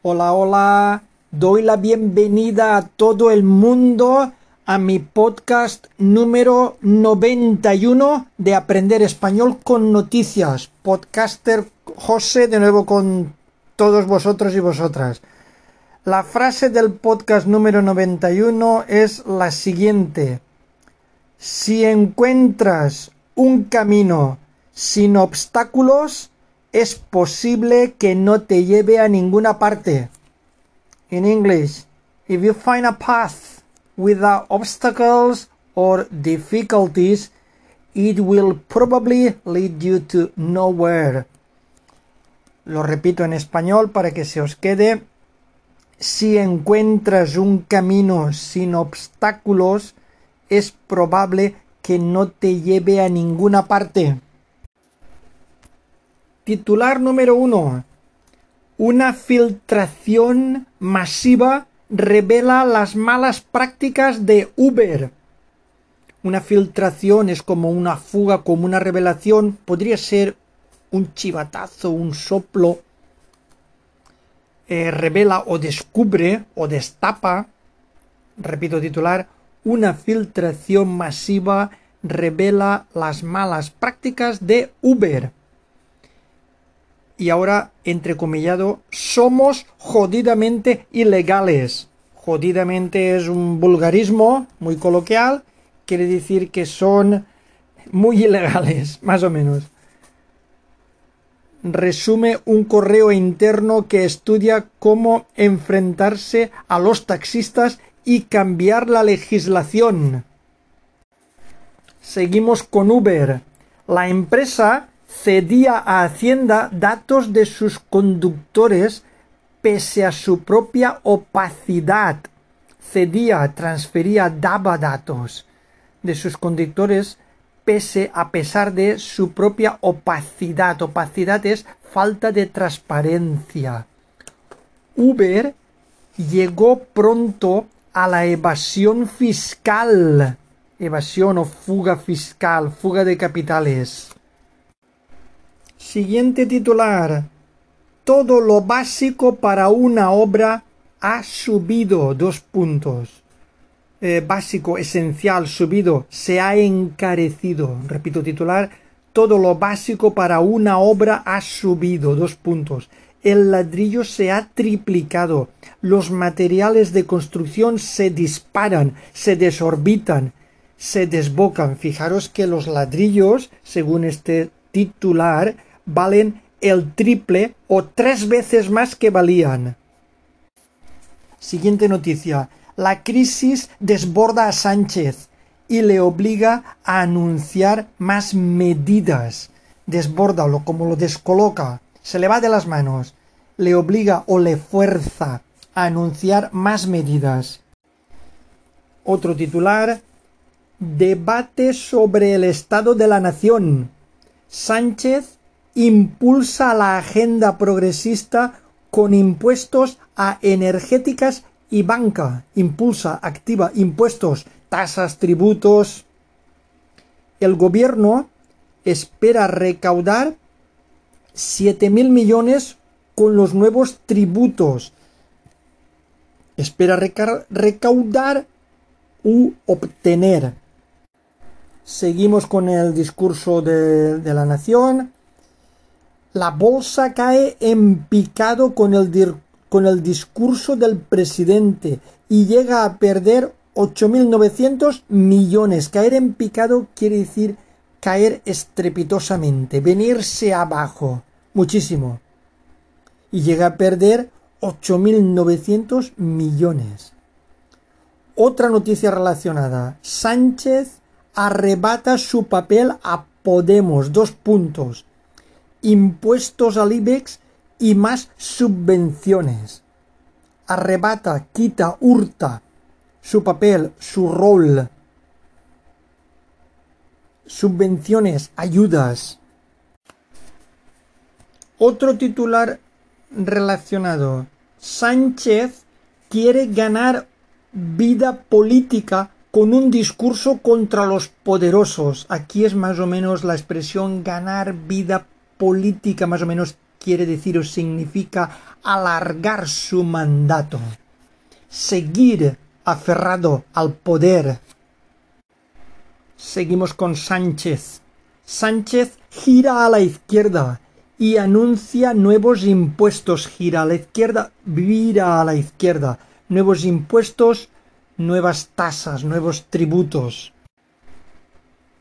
Hola, hola. Doy la bienvenida a todo el mundo a mi podcast número 91 de Aprender Español con Noticias. Podcaster José de nuevo con todos vosotros y vosotras. La frase del podcast número 91 es la siguiente. Si encuentras un camino sin obstáculos, es posible que no te lleve a ninguna parte. In English, if you find a path without obstacles or difficulties, it will probably lead you to nowhere. Lo repito en español para que se os quede. Si encuentras un camino sin obstáculos, es probable que no te lleve a ninguna parte. Titular número uno. Una filtración masiva revela las malas prácticas de Uber. Una filtración es como una fuga, como una revelación. Podría ser un chivatazo, un soplo. Eh, revela o descubre o destapa. Repito titular. Una filtración masiva revela las malas prácticas de Uber y ahora, entrecomillado, somos jodidamente ilegales. Jodidamente es un vulgarismo muy coloquial, quiere decir que son muy ilegales, más o menos. Resume un correo interno que estudia cómo enfrentarse a los taxistas y cambiar la legislación. Seguimos con Uber. La empresa cedía a Hacienda datos de sus conductores pese a su propia opacidad. Cedía, transfería, daba datos de sus conductores pese a pesar de su propia opacidad. Opacidad es falta de transparencia. Uber llegó pronto a la evasión fiscal. Evasión o fuga fiscal, fuga de capitales. Siguiente titular. Todo lo básico para una obra ha subido. Dos puntos. Eh, básico, esencial, subido, se ha encarecido. Repito titular. Todo lo básico para una obra ha subido. Dos puntos. El ladrillo se ha triplicado. Los materiales de construcción se disparan, se desorbitan, se desbocan. Fijaros que los ladrillos, según este titular, valen el triple o tres veces más que valían. Siguiente noticia. La crisis desborda a Sánchez y le obliga a anunciar más medidas. Desbórdalo, como lo descoloca, se le va de las manos. Le obliga o le fuerza a anunciar más medidas. Otro titular. Debate sobre el estado de la nación. Sánchez impulsa la agenda progresista con impuestos a energéticas y banca. Impulsa, activa impuestos, tasas, tributos. El gobierno espera recaudar siete mil millones con los nuevos tributos. Espera recaudar u obtener. Seguimos con el discurso de la nación la bolsa cae en picado con el, con el discurso del presidente y llega a perder 8.900 millones. Caer en picado quiere decir caer estrepitosamente, venirse abajo, muchísimo. Y llega a perder 8.900 millones. Otra noticia relacionada. Sánchez arrebata su papel a Podemos. Dos puntos impuestos al IBEX y más subvenciones. Arrebata, quita, hurta su papel, su rol. Subvenciones, ayudas. Otro titular relacionado. Sánchez quiere ganar vida política con un discurso contra los poderosos. Aquí es más o menos la expresión ganar vida política más o menos quiere decir o significa alargar su mandato, seguir aferrado al poder. Seguimos con Sánchez. Sánchez gira a la izquierda y anuncia nuevos impuestos. Gira a la izquierda, vira a la izquierda. Nuevos impuestos, nuevas tasas, nuevos tributos.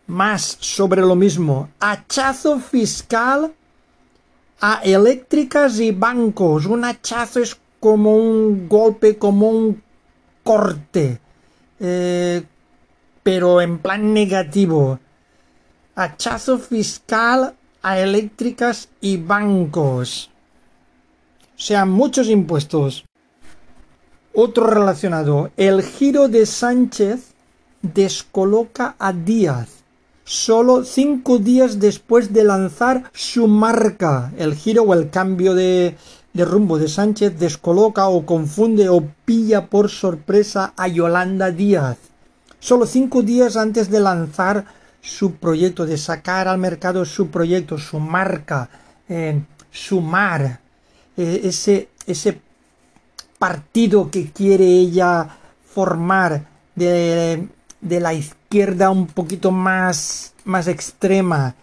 Más sobre lo mismo. Hachazo fiscal a eléctricas y bancos. Un hachazo es como un golpe, como un corte. Eh, pero en plan negativo. Hachazo fiscal a eléctricas y bancos. O sea, muchos impuestos. Otro relacionado. El giro de Sánchez descoloca a Díaz solo cinco días después de lanzar su marca. El giro o el cambio de, rumbo de Sánchez descoloca o confunde o pilla por sorpresa a Yolanda Díaz. Solo cinco días antes de lanzar su proyecto, de sacar al mercado su proyecto, su marca, eh, su mar, eh, ese, ese partido que quiere ella formar de, de la izquierda un poquito más, más extrema,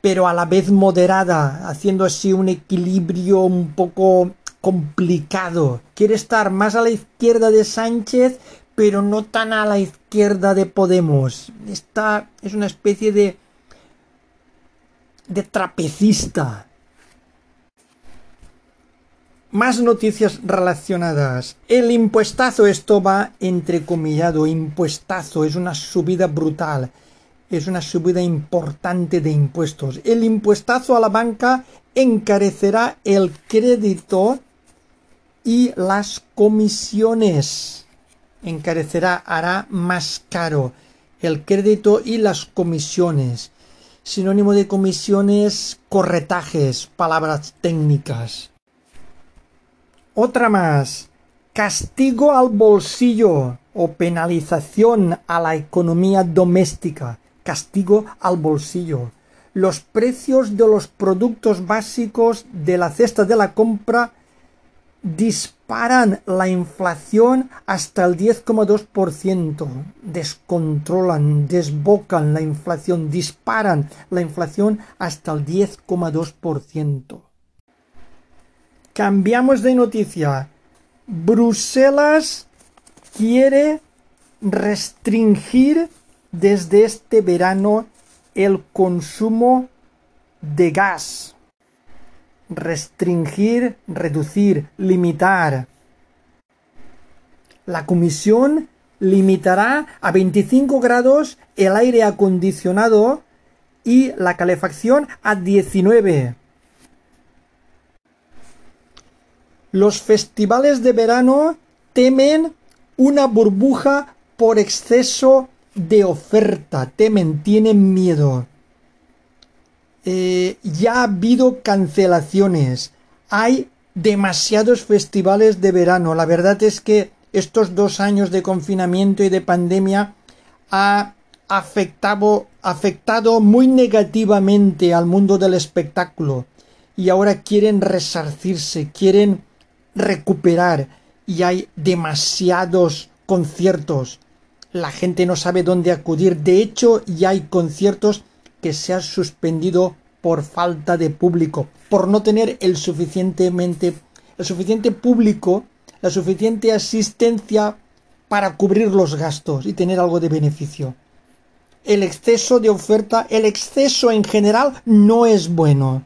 pero a la vez moderada, haciendo así un equilibrio un poco complicado. Quiere estar más a la izquierda de Sánchez, pero no tan a la izquierda de Podemos. Esta es una especie de de trapecista. Más noticias relacionadas. El impuestazo, esto va entrecomillado. Impuestazo es una subida brutal. Es una subida importante de impuestos. El impuestazo a la banca encarecerá el crédito y las comisiones. Encarecerá, hará más caro el crédito y las comisiones. Sinónimo de comisiones, corretajes, palabras técnicas. Otra más. Castigo al bolsillo o penalización a la economía doméstica. Castigo al bolsillo. Los precios de los productos básicos de la cesta de la compra disparan la inflación hasta el 10,2%. Descontrolan, desbocan la inflación, disparan la inflación hasta el 10,2%. Cambiamos de noticia. Bruselas quiere restringir desde este verano el consumo de gas. Restringir, reducir, limitar. La Comisión limitará a 25 grados el aire acondicionado y la calefacción a 19. Los festivales de verano temen una burbuja por exceso de oferta, temen, tienen miedo. Eh, ya ha habido cancelaciones, hay demasiados festivales de verano. La verdad es que estos dos años de confinamiento y de pandemia ha afectado, afectado muy negativamente al mundo del espectáculo y ahora quieren resarcirse, quieren recuperar y hay demasiados conciertos. La gente no sabe dónde acudir. De hecho, ya hay conciertos que se han suspendido por falta de público, por no tener el suficientemente el suficiente público, la suficiente asistencia para cubrir los gastos y tener algo de beneficio. El exceso de oferta, el exceso en general no es bueno.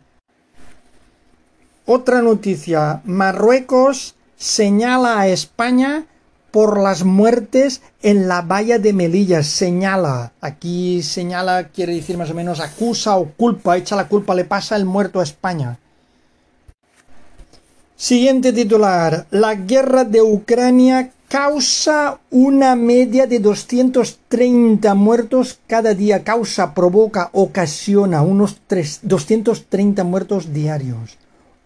Otra noticia. Marruecos señala a España por las muertes en la valla de Melilla. Señala. Aquí señala quiere decir más o menos acusa o culpa. Echa la culpa, le pasa el muerto a España. Siguiente titular. La guerra de Ucrania causa una media de 230 muertos cada día. Causa, provoca, ocasiona unos 230 muertos diarios.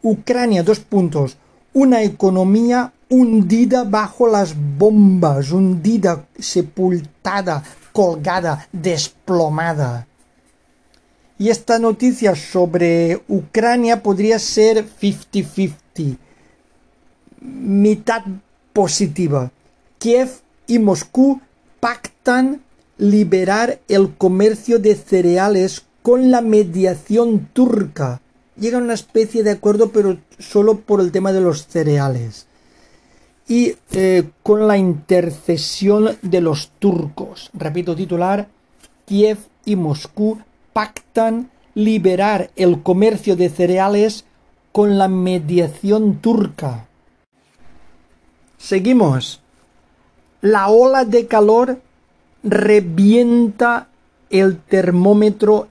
Ucrania, dos puntos, una economía hundida bajo las bombas, hundida, sepultada, colgada, desplomada. Y esta noticia sobre Ucrania podría ser 50-50, mitad positiva. Kiev y Moscú pactan liberar el comercio de cereales con la mediación turca. Llegan a una especie de acuerdo, pero solo por el tema de los cereales. Y eh, con la intercesión de los turcos. Repito titular, Kiev y Moscú pactan liberar el comercio de cereales con la mediación turca. Seguimos. La ola de calor revienta el termómetro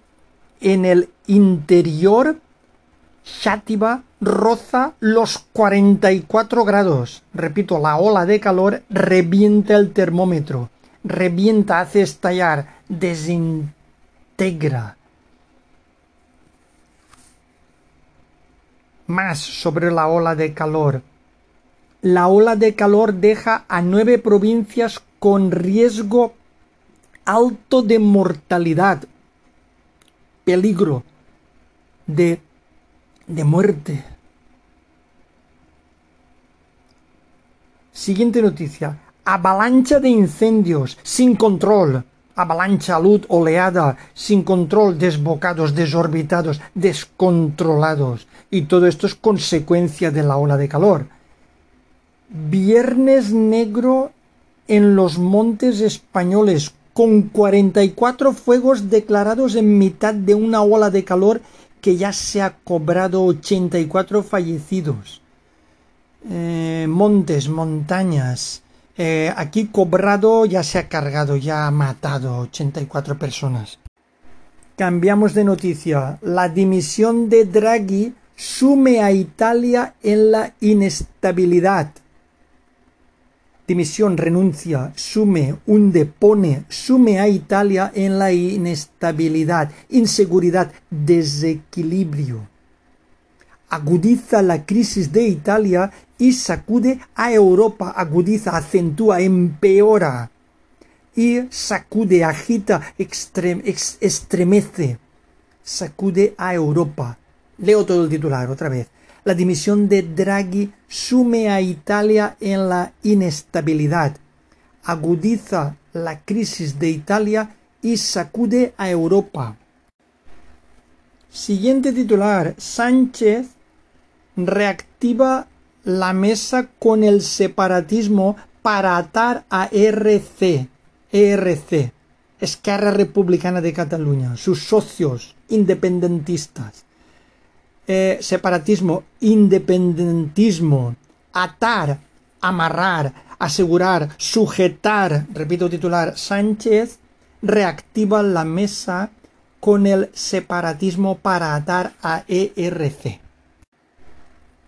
en el interior. Shativa roza los 44 grados. Repito, la ola de calor revienta el termómetro. Revienta, hace estallar, desintegra. Más sobre la ola de calor. La ola de calor deja a nueve provincias con riesgo alto de mortalidad, peligro de, de muerte. Siguiente noticia. Avalancha de incendios sin control. Avalancha, luz, oleada, sin control, desbocados, desorbitados, descontrolados. Y todo esto es consecuencia de la ola de calor. Viernes negro en los montes españoles con 44 fuegos declarados en mitad de una ola de calor que ya se ha cobrado 84 fallecidos. Eh, montes, montañas. Eh, aquí cobrado ya se ha cargado, ya ha matado 84 personas. Cambiamos de noticia. La dimisión de Draghi sume a Italia en la inestabilidad dimisión, renuncia, sume, hunde, pone, sume a Italia en la inestabilidad, inseguridad, desequilibrio. Agudiza la crisis de Italia y sacude a Europa, agudiza, acentúa, empeora. Y sacude, agita, estremece, sacude a Europa. Leo todo el titular otra vez la dimisión de Draghi sume a Italia en la inestabilidad, agudiza la crisis de Italia y sacude a Europa. Siguiente titular. Sánchez reactiva la mesa con el separatismo para atar a ERC, ERC, Esquerra Republicana de Cataluña, sus socios independentistas. Eh, separatismo, independentismo, atar, amarrar, asegurar, sujetar, repito titular, Sánchez reactiva la mesa con el separatismo para atar a ERC.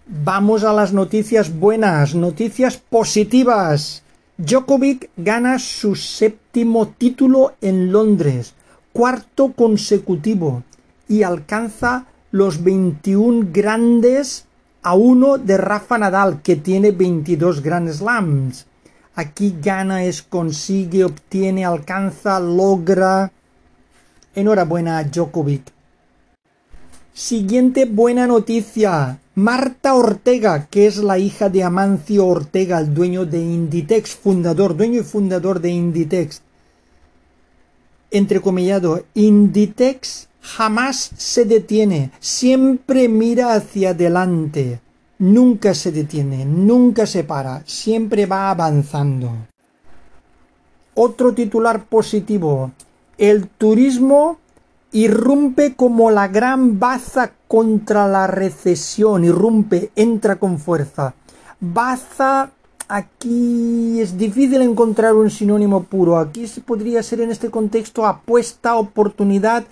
Vamos a las noticias buenas, noticias positivas. Djokovic gana su séptimo título en Londres, cuarto consecutivo, y alcanza los 21 grandes a uno de Rafa Nadal, que tiene 22 Grand Slams. Aquí gana, es, consigue, obtiene, alcanza, logra. Enhorabuena a Djokovic. Siguiente buena noticia. Marta Ortega, que es la hija de Amancio Ortega, el dueño de Inditex, fundador, dueño y fundador de Inditex. Entrecomillado, Inditex jamás se detiene, siempre mira hacia adelante, nunca se detiene, nunca se para, siempre va avanzando. Otro titular positivo, el turismo irrumpe como la gran baza contra la recesión, irrumpe, entra con fuerza. Baza aquí es difícil encontrar un sinónimo puro. Aquí podría ser en este contexto apuesta, oportunidad,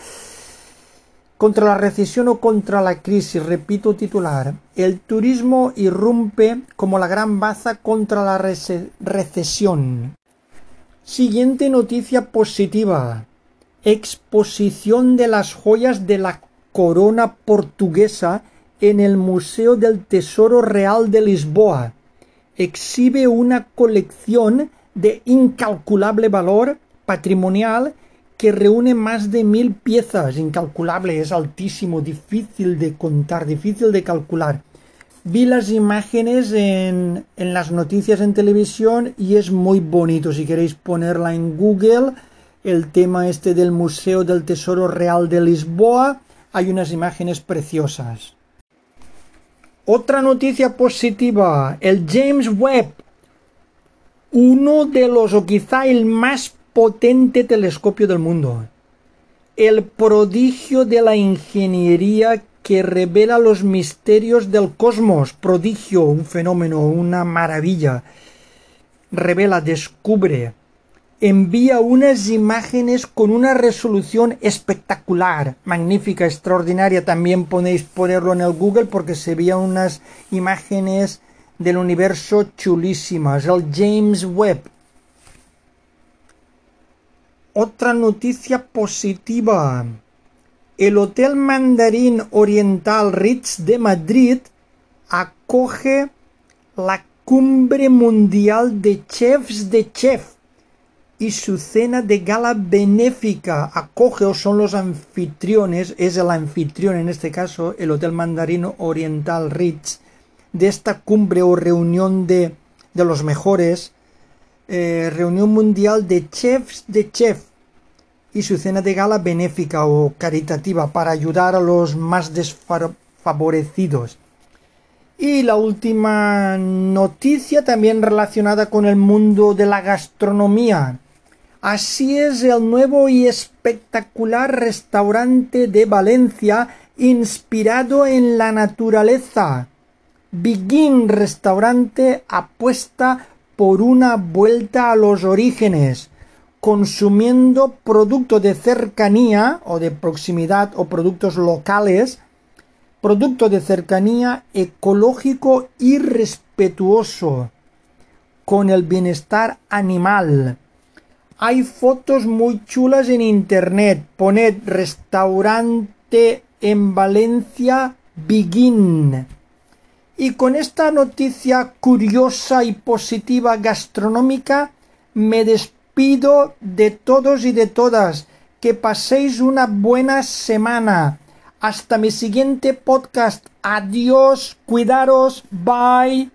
contra la recesión o contra la crisis, repito titular, el turismo irrumpe como la gran baza contra la recesión. Siguiente noticia positiva. Exposición de las joyas de la corona portuguesa en el Museo del Tesoro Real de Lisboa. Exhibe una colección de incalculable valor patrimonial que reúne más de mil piezas, incalculable, es altísimo, difícil de contar, difícil de calcular. Vi las imágenes en, en las noticias en televisión y es muy bonito. Si queréis ponerla en Google, el tema este del Museo del Tesoro Real de Lisboa, hay unas imágenes preciosas. Otra noticia positiva, el James Webb, uno de los o quizá el más potente telescopio del mundo, el prodigio de la ingeniería que revela los misterios del cosmos, prodigio, un fenómeno, una maravilla, revela, descubre, envía unas imágenes con una resolución espectacular, magnífica, extraordinaria. También podéis ponerlo en el Google porque se veían unas imágenes del universo chulísimas. El James Webb. Otra noticia positiva. El Hotel Mandarín Oriental Ritz de Madrid acoge la Cumbre Mundial de Chefs de Chef y su cena de gala benéfica acoge o son los anfitriones, es el anfitrión en este caso, el Hotel Mandarino Oriental Ritz, de esta cumbre o reunión de, de los mejores, eh, reunión mundial de chefs de chef y su cena de gala benéfica o caritativa para ayudar a los más desfavorecidos. Y la última noticia también relacionada con el mundo de la gastronomía. Así es el nuevo y espectacular restaurante de Valencia inspirado en la naturaleza. Begin Restaurante apuesta por una vuelta a los orígenes, consumiendo productos de cercanía o de proximidad o productos locales, producto de cercanía ecológico y respetuoso con el bienestar animal hay fotos muy chulas en internet. Poned restaurante en Valencia Begin. Y con esta noticia curiosa y positiva gastronómica me despido de todos y de todas. Que paséis una buena semana. Hasta mi siguiente podcast. Adiós. Cuidaros. Bye.